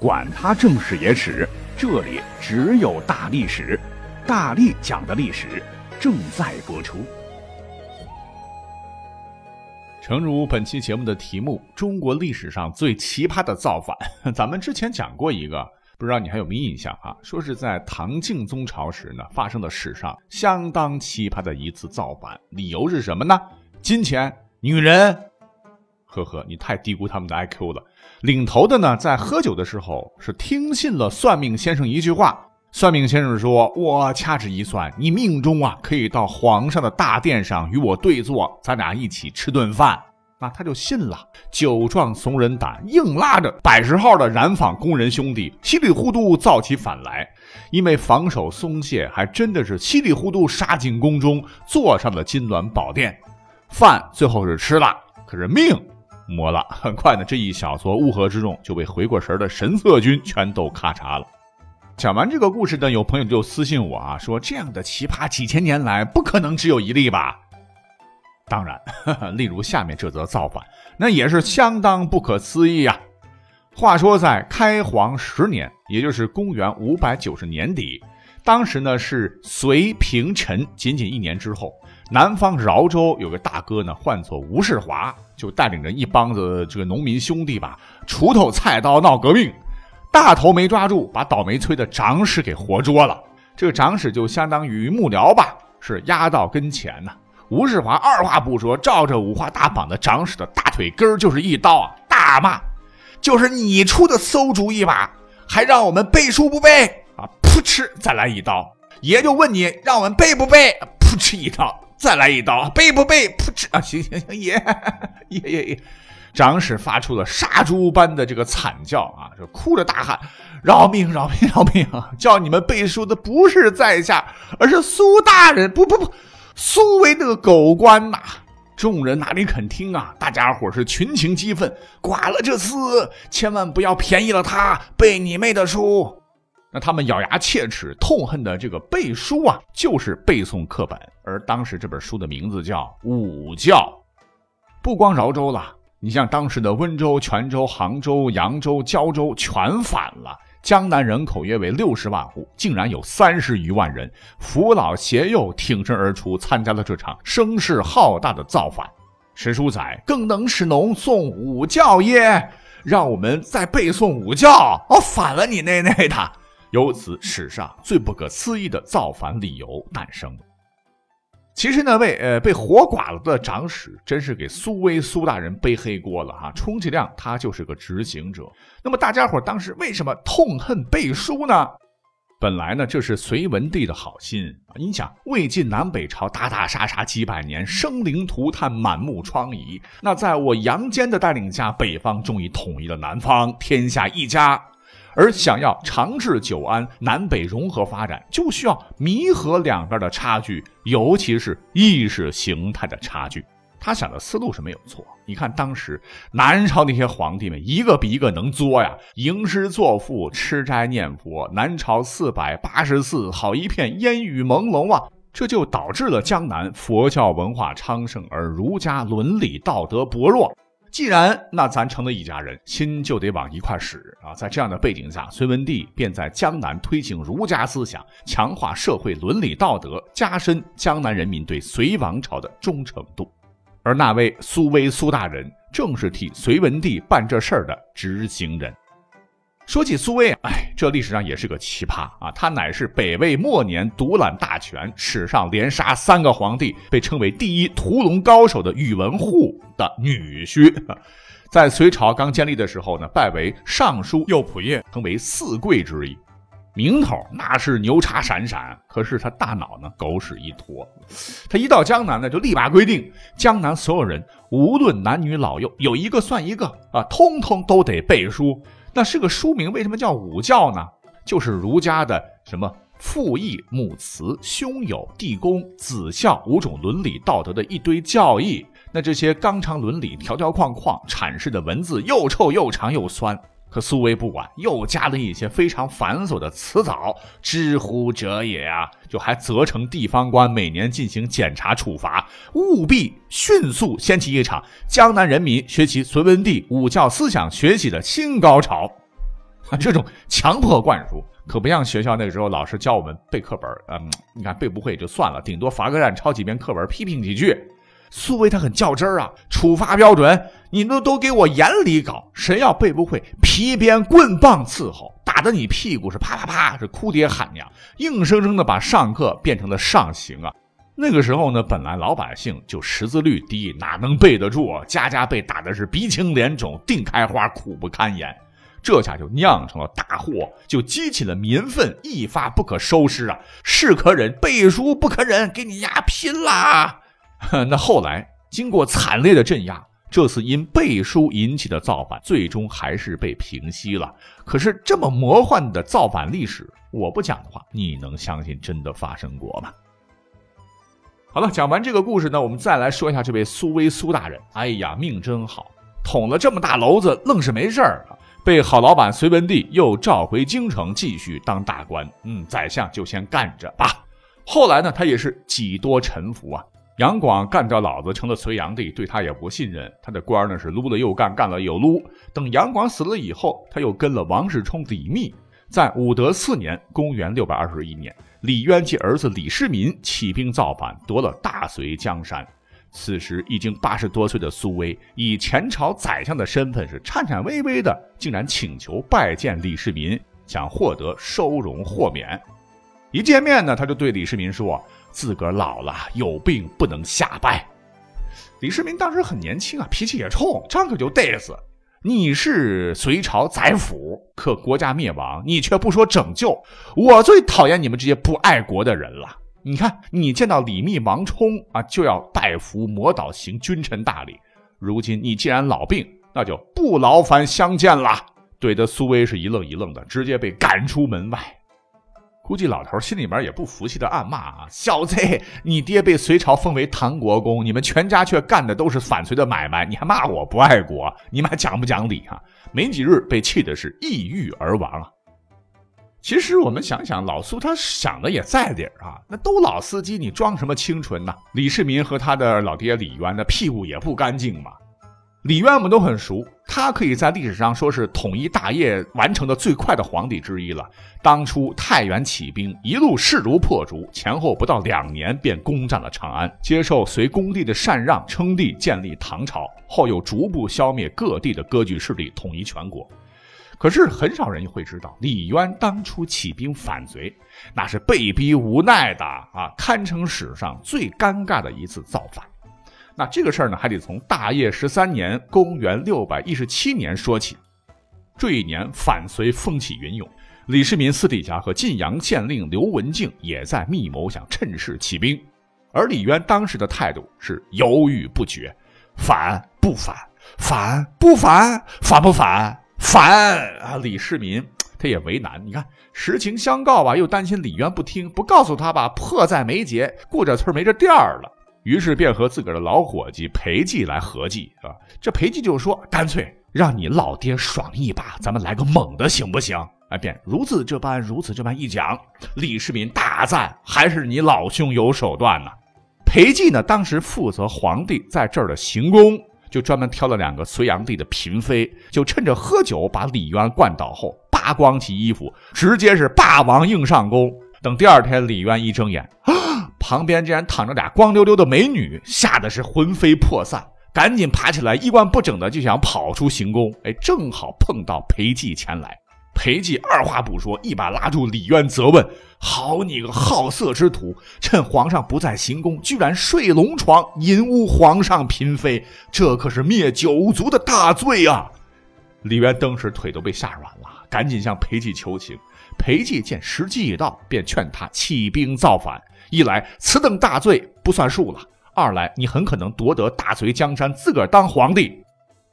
管他正史野史，这里只有大历史，大力讲的历史正在播出。诚如本期节目的题目《中国历史上最奇葩的造反》，咱们之前讲过一个，不知道你还有没有印象啊？说是在唐敬宗朝时呢，发生的史上相当奇葩的一次造反，理由是什么呢？金钱、女人。呵呵，你太低估他们的 IQ 了。领头的呢，在喝酒的时候是听信了算命先生一句话。算命先生说：“我掐指一算，你命中啊，可以到皇上的大殿上与我对坐，咱俩一起吃顿饭。”那他就信了。酒壮怂人胆，硬拉着百十号的染坊工人兄弟，稀里糊涂造起反来。因为防守松懈，还真的是稀里糊涂杀进宫中，坐上了金銮宝殿。饭最后是吃了，可是命。没了，很快呢，这一小撮乌合之众就被回过神的神策军全都咔嚓了。讲完这个故事呢，有朋友就私信我啊，说这样的奇葩几千年来不可能只有一例吧？当然，例如下面这则造反，那也是相当不可思议啊。话说在开皇十年，也就是公元五百九十年底，当时呢是隋平陈，仅仅一年之后。南方饶州有个大哥呢，唤作吴世华，就带领着一帮子这个农民兄弟吧，锄头菜刀闹革命，大头没抓住，把倒霉催的长史给活捉了。这个长史就相当于幕僚吧，是押到跟前呢。吴世华二话不说，照着五花大绑的长史的大腿根就是一刀啊，大骂：“就是你出的馊主意吧？还让我们背书不背啊？噗嗤，再来一刀！爷就问你，让我们背不背？噗嗤一刀。”再来一刀，背不背？噗嗤啊！行行行，爷爷爷爷，长史 发出了杀猪般的这个惨叫啊！就哭着大喊：“饶命！饶命！饶命！啊 叫你们背书的不是在下，而是苏大人！不不不，苏维那个狗官呐！”众人哪里肯听啊？大家伙是群情激愤，剐了这厮，千万不要便宜了他，背你妹的书！那他们咬牙切齿、痛恨的这个背书啊，就是背诵课本。而当时这本书的名字叫《武教》。不光饶州了，你像当时的温州、泉州、杭州、扬州、胶州全反了。江南人口约为六十万户，竟然有三十余万人扶老携幼挺身而出，参加了这场声势浩大的造反。史书载：“更能使农诵武教耶？”让我们再背诵武教。哦，反了你那那的。由此，史上最不可思议的造反理由诞生了。其实那位呃被活剐了的长史，真是给苏威苏大人背黑锅了哈。充其量他就是个执行者。那么大家伙当时为什么痛恨背书呢？本来呢，这是隋文帝的好心啊。你想，魏晋南北朝打打杀杀几百年，生灵涂炭，满目疮痍。那在我杨坚的带领下，北方终于统一了南方，天下一家。而想要长治久安、南北融合发展，就需要弥合两边的差距，尤其是意识形态的差距。他想的思路是没有错。你看当时南朝那些皇帝们，一个比一个能作呀，吟诗作赋、吃斋念佛。南朝四百八十寺，好一片烟雨朦胧啊！这就导致了江南佛教文化昌盛，而儒家伦理道德薄弱。既然那咱成了一家人，心就得往一块使啊！在这样的背景下，隋文帝便在江南推行儒家思想，强化社会伦理道德，加深江南人民对隋王朝的忠诚度。而那位苏威苏大人，正是替隋文帝办这事儿的执行人。说起苏威啊，哎，这历史上也是个奇葩啊！他乃是北魏末年独揽大权，史上连杀三个皇帝，被称为第一屠龙高手的宇文护的女婿。在隋朝刚建立的时候呢，拜为尚书右仆射，成为四贵之一。名头那是牛叉闪闪，可是他大脑呢，狗屎一坨。他一到江南呢，就立马规定，江南所有人无论男女老幼，有一个算一个啊，通通都得背书。那是个书名，为什么叫武教呢？就是儒家的什么父义、母慈、兄友、弟恭、子孝五种伦理道德的一堆教义。那这些纲常伦理、条条框框阐释的文字又臭又长又酸。可苏维不管，又加了一些非常繁琐的词藻，知乎者也啊！就还责成地方官每年进行检查处罚，务必迅速掀起一场江南人民学习隋文帝武教思想学习的新高潮。啊 这种强迫灌输，可不像学校那个时候老师教我们背课本嗯，你看背不会就算了，顶多罚个站，抄几遍课本，批评几句。苏威他很较真儿啊，处罚标准你都都给我严厉搞，谁要背不会，皮鞭棍棒伺候，打得你屁股是啪啪啪，是哭爹喊娘，硬生生的把上课变成了上刑啊。那个时候呢，本来老百姓就识字率低，哪能背得住啊？家家被打的是鼻青脸肿，腚开花，苦不堪言。这下就酿成了大祸，就激起了民愤，一发不可收拾啊！是可忍，背书不可忍，给你压拼啦！那后来经过惨烈的镇压，这次因背书引起的造反，最终还是被平息了。可是这么魔幻的造反历史，我不讲的话，你能相信真的发生过吗？好了，讲完这个故事呢，我们再来说一下这位苏威苏大人。哎呀，命真好，捅了这么大娄子，愣是没事儿啊！被好老板隋文帝又召回京城，继续当大官。嗯，宰相就先干着吧。后来呢，他也是几多臣服啊。杨广干掉老子成了隋炀帝，对他也不信任。他的官呢是撸了又干，干了又撸。等杨广死了以后，他又跟了王世充、李密，在武德四年（公元621年），李渊及儿子李世民起兵造反，夺了大隋江山。此时已经八十多岁的苏威，以前朝宰相的身份，是颤颤巍巍的，竟然请求拜见李世民，想获得收容豁免。一见面呢，他就对李世民说。自个儿老了，有病不能下拜。李世民当时很年轻啊，脾气也冲，张口就嘚瑟。你是隋朝宰辅，可国家灭亡，你却不说拯救。我最讨厌你们这些不爱国的人了。你看，你见到李密、王冲啊，就要拜服魔导，行君臣大礼。如今你既然老病，那就不劳烦相见了。怼得苏威是一愣一愣的，直接被赶出门外。估计老头心里面也不服气的暗骂啊，小子，你爹被隋朝封为唐国公，你们全家却干的都是反隋的买卖，你还骂我不爱国，你们还讲不讲理啊？没几日被气的是抑郁而亡啊。其实我们想想，老苏他想的也在理儿啊，那都老司机，你装什么清纯呢？李世民和他的老爹李渊的屁股也不干净嘛。李渊我们都很熟，他可以在历史上说是统一大业完成的最快的皇帝之一了。当初太原起兵，一路势如破竹，前后不到两年便攻占了长安，接受隋恭帝的禅让，称帝建立唐朝，后又逐步消灭各地的割据势力，统一全国。可是很少人会知道，李渊当初起兵反隋，那是被逼无奈的啊，堪称史上最尴尬的一次造反。那这个事儿呢，还得从大业十三年（公元617年）说起。这一年，反隋风起云涌，李世民私底下和晋阳县令刘文静也在密谋，想趁势起兵。而李渊当时的态度是犹豫不决：反不反？反不反？反不反？反啊！李世民他也为难，你看实情相告吧，又担心李渊不听，不告诉他吧，迫在眉睫，过这村没这店儿了。于是便和自个儿的老伙计裴寂来合计啊，这裴寂就说：“干脆让你老爹爽一把，咱们来个猛的，行不行？”哎，便如此这般，如此这般一讲，李世民大赞：“还是你老兄有手段呢。”裴寂呢，当时负责皇帝在这儿的行宫，就专门挑了两个隋炀帝的嫔妃，就趁着喝酒把李渊灌倒后，扒光其衣服，直接是霸王硬上弓。等第二天，李渊一睁眼啊！旁边竟然躺着俩光溜溜的美女，吓得是魂飞魄散，赶紧爬起来，衣冠不整的就想跑出行宫。哎，正好碰到裴寂前来，裴寂二话不说，一把拉住李渊，责问：“好你个好色之徒，趁皇上不在行宫，居然睡龙床，淫污皇上嫔妃，这可是灭九族的大罪啊！”李渊当时腿都被吓软了，赶紧向裴寂求情。裴寂见时机已到，便劝他起兵造反。一来此等大罪不算数了，二来你很可能夺得大隋江山，自个儿当皇帝。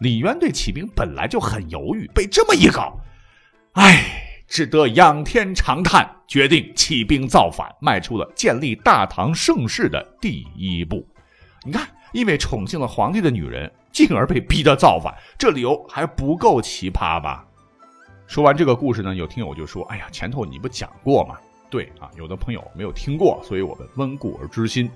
李渊对起兵本来就很犹豫，被这么一搞，唉，只得仰天长叹，决定起兵造反，迈出了建立大唐盛世的第一步。你看，因为宠幸了皇帝的女人，进而被逼得造反，这理由还不够奇葩吧？说完这个故事呢，有听友就说：“哎呀，前头你不讲过吗？”对啊，有的朋友没有听过，所以我们温故而知新。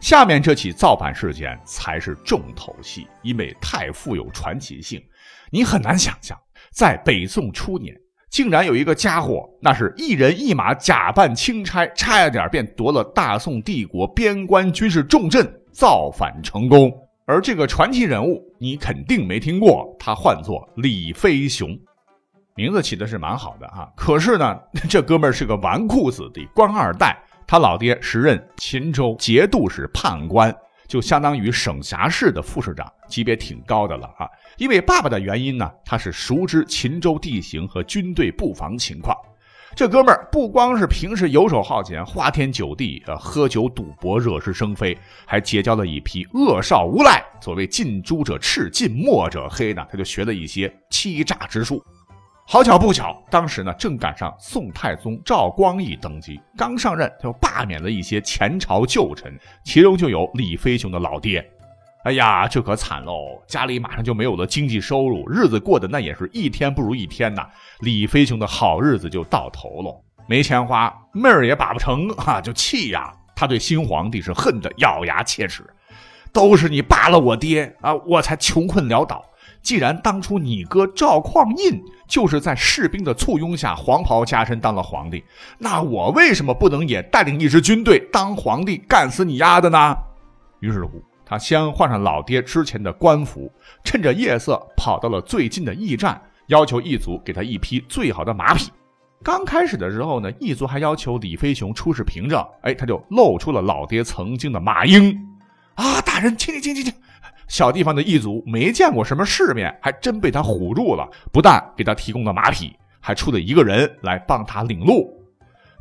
下面这起造反事件才是重头戏，因为太富有传奇性。你很难想象，在北宋初年，竟然有一个家伙，那是一人一马假扮钦差，差一点便夺了大宋帝国边关军事重镇，造反成功。而这个传奇人物，你肯定没听过，他唤作李飞雄，名字起的是蛮好的啊。可是呢，这哥们儿是个纨绔子弟，官二代。他老爹时任秦州节度使判官，就相当于省辖市的副市长，级别挺高的了啊。因为爸爸的原因呢，他是熟知秦州地形和军队布防情况。这哥们儿不光是平时游手好闲、花天酒地，呃，喝酒赌博、惹是生非，还结交了一批恶少无赖。所谓近朱者赤，近墨者黑呢，他就学了一些欺诈之术。好巧不巧，当时呢正赶上宋太宗赵光义登基，刚上任他就罢免了一些前朝旧臣，其中就有李飞雄的老爹。哎呀，这可惨喽！家里马上就没有了经济收入，日子过得那也是一天不如一天呐。李飞雄的好日子就到头了，没钱花，妹儿也把不成啊，就气呀！他对新皇帝是恨得咬牙切齿，都是你罢了我爹啊，我才穷困潦倒。既然当初你哥赵匡胤就是在士兵的簇拥下黄袍加身当了皇帝，那我为什么不能也带领一支军队当皇帝干死你丫的呢？于是乎，他先换上老爹之前的官服，趁着夜色跑到了最近的驿站，要求义族给他一匹最好的马匹。刚开始的时候呢，义族还要求李飞雄出示凭证，哎，他就露出了老爹曾经的马缨。啊，大人，请请请请请。小地方的异族没见过什么世面，还真被他唬住了。不但给他提供了马匹，还出了一个人来帮他领路。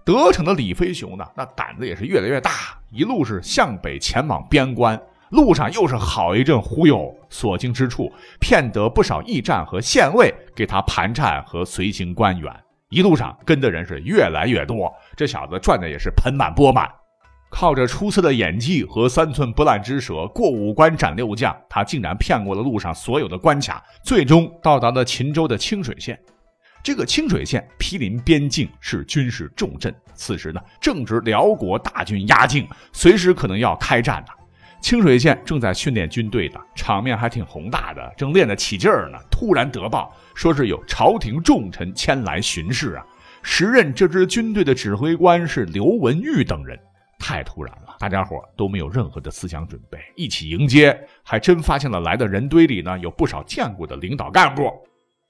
得逞的李飞雄呢，那胆子也是越来越大，一路是向北前往边关，路上又是好一阵忽悠，所经之处骗得不少驿站和县尉给他盘缠和随行官员。一路上跟的人是越来越多，这小子赚的也是盆满钵满。靠着出色的演技和三寸不烂之舌过五关斩六将，他竟然骗过了路上所有的关卡，最终到达了秦州的清水县。这个清水县毗邻边境，是军事重镇。此时呢，正值辽国大军压境，随时可能要开战呢。清水县正在训练军队呢，场面还挺宏大的，正练得起劲儿呢。突然得报，说是有朝廷重臣前来巡视啊。时任这支军队的指挥官是刘文玉等人。太突然了，大家伙都没有任何的思想准备，一起迎接，还真发现了来的人堆里呢有不少见过的领导干部。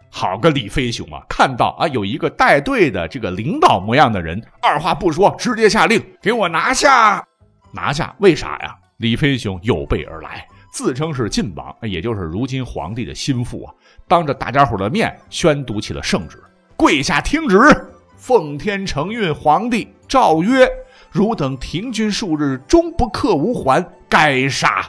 好个李飞雄啊！看到啊有一个带队的这个领导模样的人，二话不说，直接下令给我拿下！拿下？为啥呀？李飞雄有备而来，自称是晋王，也就是如今皇帝的心腹啊，当着大家伙的面宣读起了圣旨，跪下听旨，奉天承运皇帝诏曰。汝等停军数日，终不克吾还，该杀。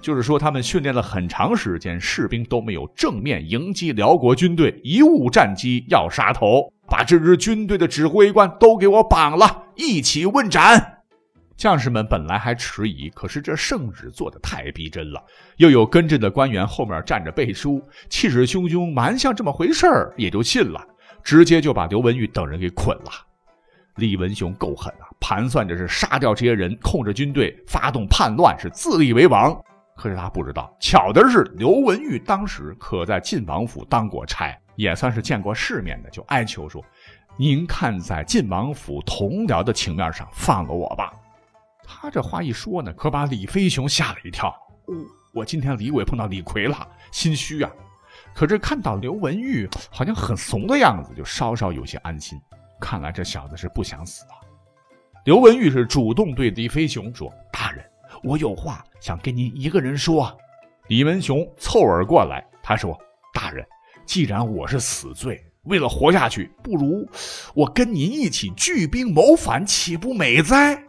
就是说，他们训练了很长时间，士兵都没有正面迎击辽国军队，贻误战机，要杀头，把这支军队的指挥官都给我绑了，一起问斩。将士们本来还迟疑，可是这圣旨做的太逼真了，又有跟着的官员后面站着背书，气势汹汹，蛮像这么回事儿，也就信了，直接就把刘文玉等人给捆了。李文雄够狠啊，盘算着是杀掉这些人，控制军队，发动叛乱，是自立为王。可是他不知道，巧的是刘文玉当时可在晋王府当过差，也算是见过世面的，就哀求说：“您看在晋王府同僚的情面上，放了我吧。”他这话一说呢，可把李飞雄吓了一跳。哦，我今天李鬼碰到李逵了，心虚啊。可是看到刘文玉好像很怂的样子，就稍稍有些安心。看来这小子是不想死啊！刘文玉是主动对李飞雄说：“大人，我有话想跟您一个人说。”李文雄凑耳过来，他说：“大人，既然我是死罪，为了活下去，不如我跟您一起聚兵谋反，岂不美哉？”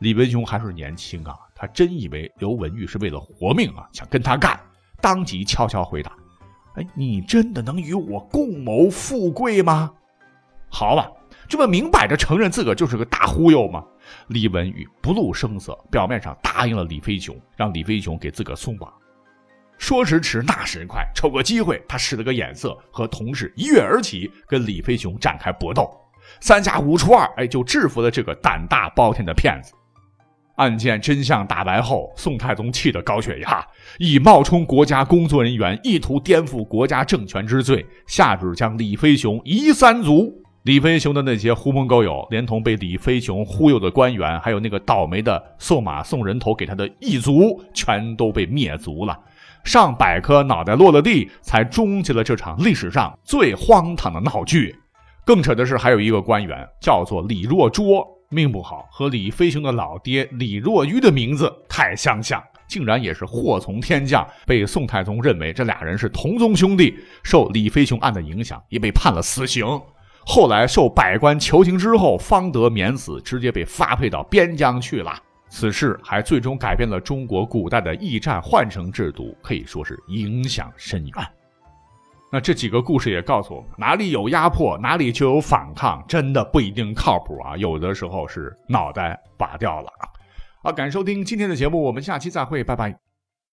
李文雄还是年轻啊，他真以为刘文玉是为了活命啊，想跟他干，当即悄悄回答：“哎，你真的能与我共谋富贵吗？”好吧，这不明摆着承认自个儿就是个大忽悠吗？李文宇不露声色，表面上答应了李飞雄，让李飞雄给自个儿松绑。说时迟，那时快，瞅个机会，他使了个眼色，和同事一跃而起，跟李飞雄展开搏斗。三下五除二，哎，就制服了这个胆大包天的骗子。案件真相大白后，宋太宗气得高血压，以冒充国家工作人员、意图颠覆国家政权之罪，下旨将李飞雄夷三族。李飞雄的那些狐朋狗友，连同被李飞雄忽悠的官员，还有那个倒霉的送马送人头给他的异族，全都被灭族了。上百颗脑袋落了地，才终结了这场历史上最荒唐的闹剧。更扯的是，还有一个官员叫做李若拙。命不好，和李飞雄的老爹李若愚的名字太相像，竟然也是祸从天降，被宋太宗认为这俩人是同宗兄弟，受李飞雄案的影响，也被判了死刑。后来受百官求情之后，方得免死，直接被发配到边疆去了。此事还最终改变了中国古代的驿站换乘制度，可以说是影响深远。那这几个故事也告诉我们，哪里有压迫，哪里就有反抗，真的不一定靠谱啊！有的时候是脑袋拔掉了。好，感谢收听今天的节目，我们下期再会，拜拜。